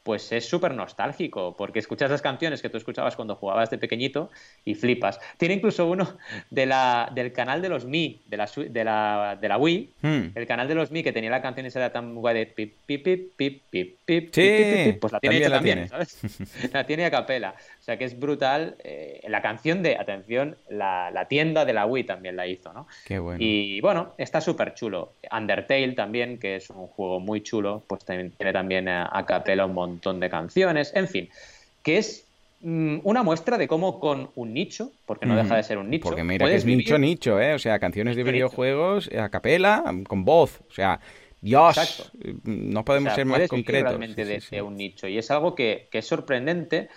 Speaker 2: pues es súper nostálgico, porque escuchas las canciones que tú escuchabas cuando jugabas de pequeñito y flipas. Tiene incluso uno de la, del canal de los Mi, de la, de la, de la Wii,
Speaker 1: Hmm.
Speaker 2: el canal de los Mi que tenía la canción esa era tan guay de pip, pip, pip, pip, pip, pip,
Speaker 1: Sí,
Speaker 2: pip, pip, pip, pues la tiene
Speaker 1: también la
Speaker 2: también,
Speaker 1: tiene.
Speaker 2: ¿sabes? la tiene a capela. O sea que es brutal. eh, la canción de, atención, la, la tienda de la Wii también la hizo, ¿no?
Speaker 1: Qué bueno.
Speaker 2: Y bueno, está súper chulo. Undertale también, que es un juego muy chulo, pues también tiene también a, a capela un montón de canciones. En fin, que es mm, una muestra de cómo con un nicho, porque no deja de ser un nicho,
Speaker 1: Porque mira que es
Speaker 2: vivir-
Speaker 1: nicho, nicho, ¿eh? O sea, canciones de videojuegos a capela, con voz. O sea, Dios,
Speaker 2: Exacto.
Speaker 1: no
Speaker 2: O
Speaker 1: podemos
Speaker 2: sea,
Speaker 1: ser más concretos.
Speaker 2: realmente
Speaker 1: Sí,
Speaker 2: de,
Speaker 1: sí, sí.
Speaker 2: de un nicho. Y es algo que, que es sorprendente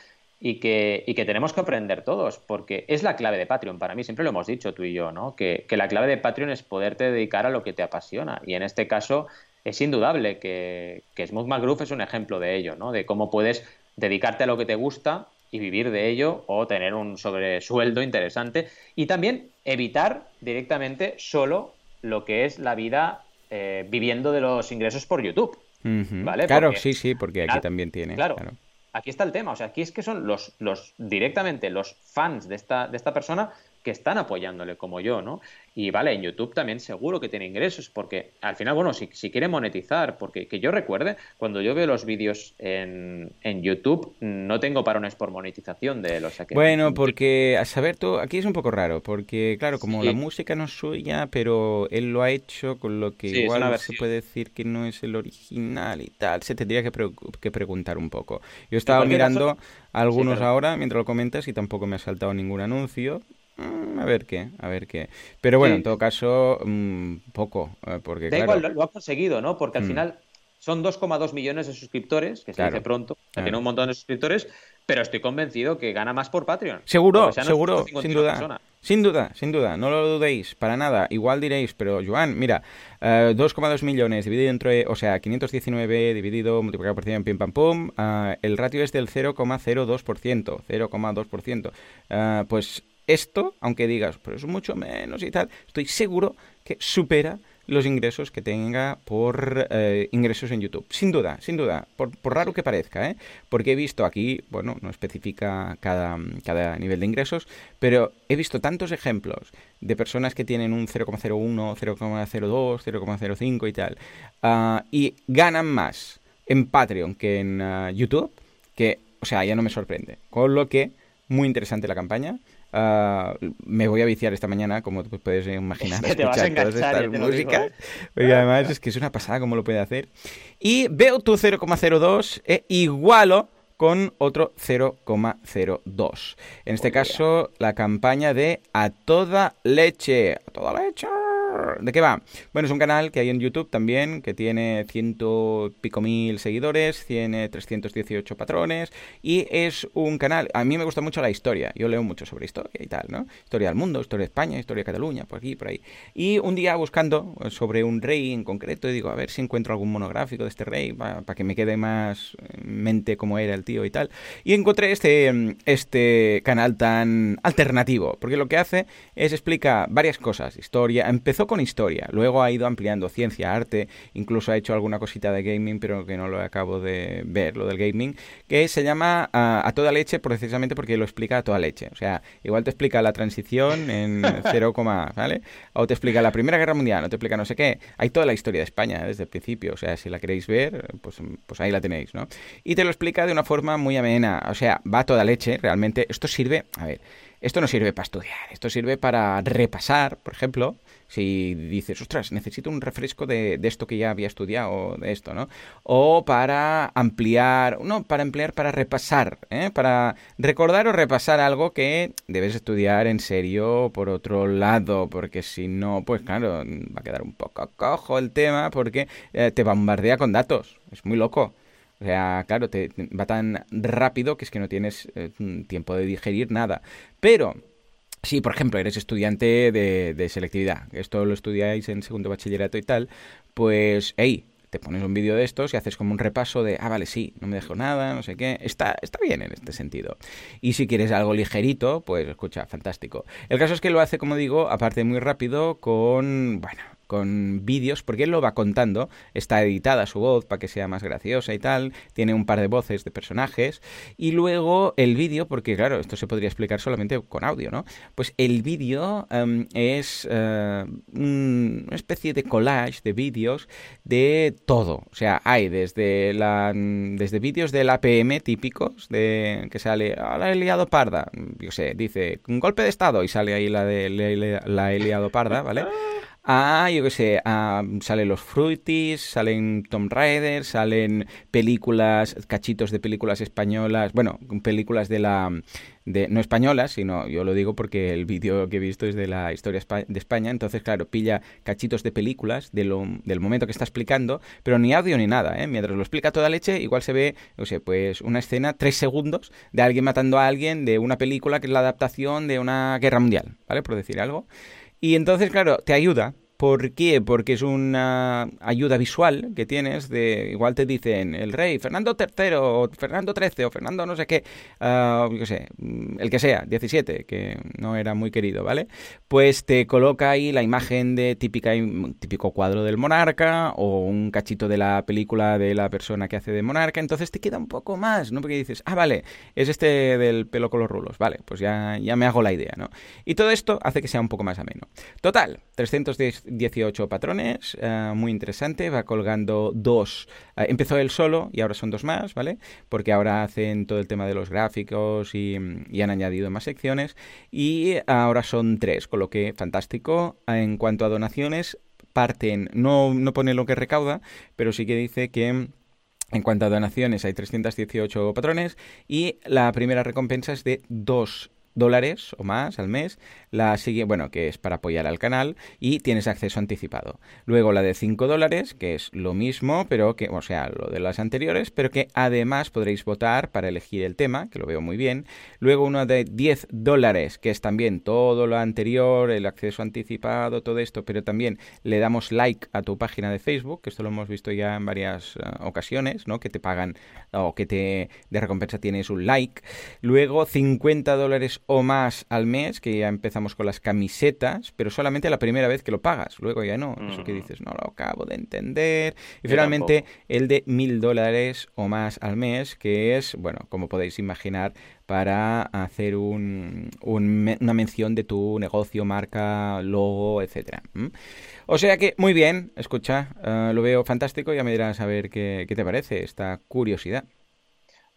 Speaker 2: y que, y que tenemos que aprender todos, porque es la clave de Patreon para mí, siempre lo hemos dicho tú y yo, ¿no? Que, que la clave de Patreon es poderte dedicar a lo que te apasiona. Y en este caso es indudable que, que Smooth McGroove es un ejemplo de ello, ¿no? De cómo puedes dedicarte a lo que te gusta y vivir de ello o tener un sobresueldo interesante y también evitar directamente solo lo que es la vida eh, viviendo de los ingresos por YouTube. ¿vale?
Speaker 1: Claro,
Speaker 2: Porque-
Speaker 1: sí, sí, porque aquí
Speaker 2: Claro,
Speaker 1: también tiene.
Speaker 2: Claro,
Speaker 1: claro.
Speaker 2: Aquí está el tema. O sea, aquí es que son los, los directamente los fans de esta, de esta persona que están apoyándole como yo, ¿no? Y vale, en YouTube también seguro que tiene ingresos, porque al final, bueno, si, si quiere monetizar, porque que yo recuerde, cuando yo veo los vídeos en, en YouTube, no tengo parones por monetización de los que
Speaker 1: Bueno, porque a saber tú, aquí es un poco raro, porque claro, como
Speaker 2: Sí.
Speaker 1: la música no es suya, pero él lo ha hecho con lo que
Speaker 2: Sí,
Speaker 1: igual se puede decir que no es el original y tal, se tendría que, pre- que preguntar un poco. Yo estaba mirando algunos ahora mientras lo comentas y tampoco me ha saltado ningún anuncio. Mm, A ver qué, a ver qué. Pero bueno,
Speaker 2: Sí.
Speaker 1: en todo caso, mm, poco, eh, porque
Speaker 2: Da
Speaker 1: claro,
Speaker 2: igual, lo, ha conseguido, ¿no? Porque al
Speaker 1: Mm.
Speaker 2: final son 2,2 millones de suscriptores, que se
Speaker 1: Claro,
Speaker 2: dice pronto, o sea,
Speaker 1: claro.
Speaker 2: tiene un montón de suscriptores, pero estoy convencido que gana más por Patreon.
Speaker 1: Seguro, seguro,
Speaker 2: 851
Speaker 1: sin duda.
Speaker 2: personas.
Speaker 1: Sin duda, sin duda, no lo dudéis, para nada. Igual diréis, pero Joan, mira, eh, 2,2 millones dividido entre, o sea, 519 dividido, multiplicado por 100, pim pam pum, ah, el ratio es del 0,02%, 0,2%. Ah, pues esto, aunque digas, pero es mucho menos y tal, estoy seguro que supera los ingresos que tenga por eh, ingresos en YouTube. Sin duda, sin duda, por, raro que parezca, ¿eh? porque he visto aquí, bueno, no especifica cada, cada nivel de ingresos, pero he visto tantos ejemplos de personas que tienen un 0,01, 0,02, 0,05 y tal, ah, y ganan más en Patreon que en ah, YouTube, que, o sea, ya no me sorprende. Con lo que, muy interesante la campaña. Ah, me voy a viciar esta mañana, como puedes imaginar,
Speaker 2: es escuchar todas estas
Speaker 1: músicas. ¿eh? además es que es una pasada como lo puede hacer. Y veo tu 0,02 e igualo con otro 0,02. En este caso, la campaña de A Toda Leche. A Toda Leche. ¿De qué va? Bueno, es un canal que hay en YouTube también, que tiene ciento pico mil seguidores, tiene 318 patrones, y es un canal, a mí me gusta mucho la historia, yo leo mucho sobre historia y tal, ¿no? Historia del mundo, historia de España, historia de Cataluña, por aquí, por ahí. Y un día buscando sobre un rey en concreto, digo, a ver si encuentro algún monográfico de este rey, para que me quede más en mente cómo era el tío y tal. Y encontré este, este canal tan alternativo, porque lo que hace es explica varias cosas, historia, empezó con historia, luego ha ido ampliando ciencia, arte, incluso ha hecho alguna cosita de gaming, pero que no lo acabo de ver, lo del gaming, que se llama a, toda leche precisamente porque lo explica a toda leche. O sea, igual te explica la transición en 0, ¿vale? O te explica la Primera Guerra Mundial, o te explica no sé qué. Hay toda la historia de España desde el principio, o sea, si la queréis ver, pues, pues ahí la tenéis, ¿no? Y te lo explica de una forma muy amena, o sea, va a toda leche, realmente. Esto sirve, a ver, esto no sirve para estudiar, esto sirve para repasar, por ejemplo, si dices, ostras, necesito un refresco de, esto que ya había estudiado, de esto, ¿no? O para ampliar, no, para ampliar, para repasar, ¿eh? para recordar o repasar algo que debes estudiar en serio por otro lado, porque si no, pues claro, va a quedar un poco cojo el tema porque eh, te bombardea con datos, es muy loco. O sea, claro, te, va tan rápido que es que no tienes eh, tiempo de digerir nada. Pero si, por ejemplo, eres estudiante de, selectividad, esto lo estudiáis en segundo bachillerato y tal, pues, hey, te pones un vídeo de estos y haces como un repaso de, ah, vale, sí, no me dejo nada, no sé qué. Está, está bien en este sentido. Y si quieres algo ligerito, pues escucha, fantástico. El caso es que lo hace, como digo, aparte muy rápido, con, bueno, con vídeos, porque él lo va contando, está editada su voz para que sea más graciosa y tal, tiene un par de voces de personajes, y luego el vídeo, porque claro, esto se podría explicar solamente con audio, ¿no? Pues el vídeo em, es eh, una especie de collage de vídeos de todo, o sea, hay desde, la, desde vídeos del APM típicos, de que sale, ah, la he liado parda, yo sé, dice, un golpe de estado, y sale ahí la de la he liado parda, ¿vale? Ah, yo qué sé, ah, salen los Fruities, salen Tom Raider, salen películas, cachitos de películas españolas, bueno, películas de la... De, no españolas, sino yo lo digo porque el vídeo que he visto es de la historia de España, entonces claro, pilla cachitos de películas de del momento que está explicando, pero ni audio ni nada, ¿eh? mientras lo explica toda leche, igual se ve, no sé, pues una escena, tres segundos, de alguien matando a alguien de una película que es la adaptación de una guerra mundial, ¿vale? Por decir algo. Y entonces, claro, te ayuda. ¿Por qué? Porque es una ayuda visual que tienes de, igual te dicen el rey Fernando III o Fernando XIII o Fernando no sé qué, uh, yo sé, el que sea, 17, que no era muy querido, ¿vale? Pues te coloca ahí la imagen de típica, típico cuadro del monarca o un cachito de la película de la persona que hace de monarca, entonces te queda un poco más, ¿no? Porque dices, ah, vale, es este del pelo con los rulos, vale, pues ya, ya me hago la idea, ¿no? Y todo esto hace que sea un poco más ameno. Total, 310 18 patrones, eh, muy interesante, va colgando dos. Eh, empezó él solo y ahora son dos más, ¿vale? Porque ahora hacen todo el tema de los gráficos y, han añadido más secciones. Y ahora son tres, con lo que fantástico. En cuanto a donaciones, parten, no, no pone lo que recauda, pero sí que dice que... En cuanto a donaciones, hay 318 patrones y la primera recompensa es de dos dólares o más al mes, la sigue, bueno, que es para apoyar al canal y tienes acceso anticipado. Luego la de 5 dólares, que es lo mismo, pero que, o sea, lo de las anteriores, pero que además podréis votar para elegir el tema, que lo veo muy bien. Luego una de 10 dólares, que es también todo lo anterior, el acceso anticipado, todo esto, pero también le damos like a tu página de Facebook, que esto lo hemos visto ya en varias eh, ocasiones, ¿no? Que te pagan o que te de recompensa tienes un like. Luego 50 dólares dólares o más al mes, que ya empezamos con las camisetas, pero solamente la primera vez que lo pagas. Luego ya no. Eso que dices, no lo acabo de entender. Y finalmente el de mil dólares o más al mes, que es, bueno, como podéis imaginar, para hacer un, una mención de tu negocio, marca, logo, etcétera. O sea que, muy bien, escucha, eh, lo veo fantástico, ya me dirás a ver qué, qué te parece esta curiosidad.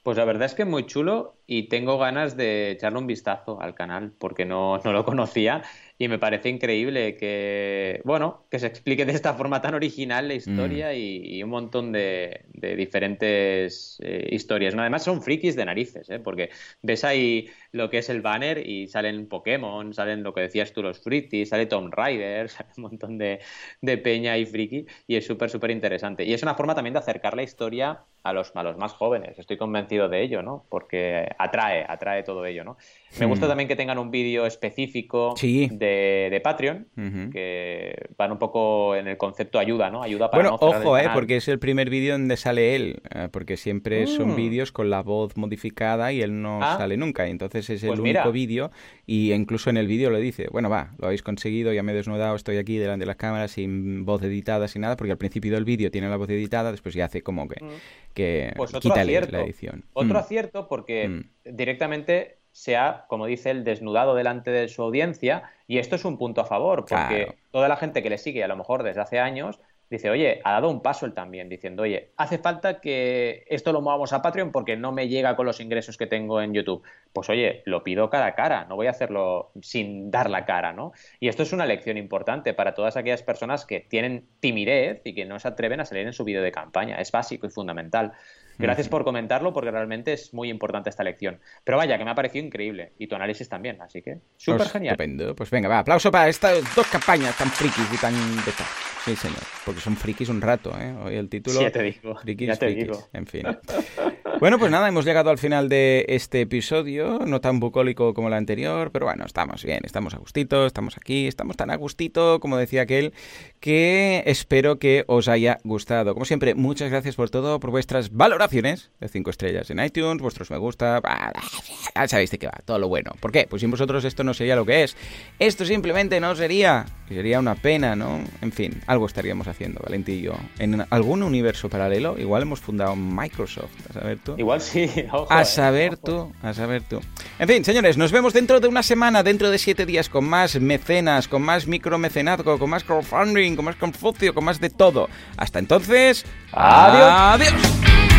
Speaker 2: Pues la verdad es que muy chulo y tengo ganas de echarle un vistazo al canal porque no, no, lo conocía y me parece increíble que, bueno, que se explique de esta forma tan original la historia mm. y, un montón de, diferentes eh, historias. Además son frikis de narices, ¿eh? porque ves ahí lo que es el banner y salen Pokémon, salen lo que decías tú, los frikis, sale Tom Rider, sale un montón de, de peña y friki y es súper, súper interesante. Y es una forma también de acercar la historia a los, a los más jóvenes, estoy convencido de ello, ¿no? Porque atrae, atrae todo ello, ¿no? Me gusta también que tengan un vídeo específico de, de, Patreon, que van un poco en el concepto ayuda, ¿no? Ayuda
Speaker 1: para Bueno, ojo, eh, porque es el primer vídeo donde sale él, eh, porque siempre son mm. vídeos con la voz modificada y él no ah. sale nunca, entonces es el pues único vídeo y incluso en el vídeo lo dice, bueno, va, lo habéis conseguido, ya me he desnudado, estoy aquí delante de las cámaras sin voz editada, sin nada, porque al principio del vídeo tiene la voz editada, después ya hace como que, mm. que
Speaker 2: pues quita la edición. Otro mm. acierto porque directamente se ha, como dice el desnudado delante de su audiencia, y esto es un punto a favor, porque toda la gente que le sigue, a lo mejor desde hace años, dice, oye, ha dado un paso él también, diciendo, oye, hace falta que esto lo movamos a Patreon porque no me llega con los ingresos que tengo en YouTube. Pues oye, lo pido cara cara, no voy a hacerlo sin dar la cara, ¿no? Y esto es una lección importante para todas aquellas personas que tienen timidez y que no se atreven a salir en su vídeo de campaña. Es básico y fundamental. Gracias por comentarlo porque realmente es muy importante esta lección. Pero vaya, que me ha parecido increíble y tu análisis también, así que súper pues genial.
Speaker 1: Estupendo. Pues venga, va, aplauso para estas dos campañas tan frikis y tan de Sí, señor, porque son frikis un rato, ¿eh? Hoy el título...
Speaker 2: Sí, ya te digo. Frikis, ya te digo.
Speaker 1: En fin. Bueno, pues nada, hemos llegado al final de este episodio, no tan bucólico como el anterior, pero bueno, estamos bien, estamos a gustito, estamos aquí, estamos tan a gustito, como decía aquel, que espero que os haya gustado. Como siempre, muchas gracias por todo, por vuestras valoraciones de 5 estrellas en iTunes, vuestros me gusta, ya sabéis de qué va, todo lo bueno. ¿Por qué? Pues sin vosotros esto no sería lo que es. Esto simplemente no sería, sería una pena, ¿no? En fin, algo estaríamos haciendo, Valentillo. En algún universo paralelo, igual hemos fundado Microsoft, a saber tú.
Speaker 2: Igual sí,
Speaker 1: A eh, saber tú, a saber tú. En fin, señores, nos vemos dentro de una semana, dentro de siete días, con más mecenas, con más micromecenazgo, con más crowdfunding, con más confucio, con más de todo. Hasta entonces, adiós. adiós.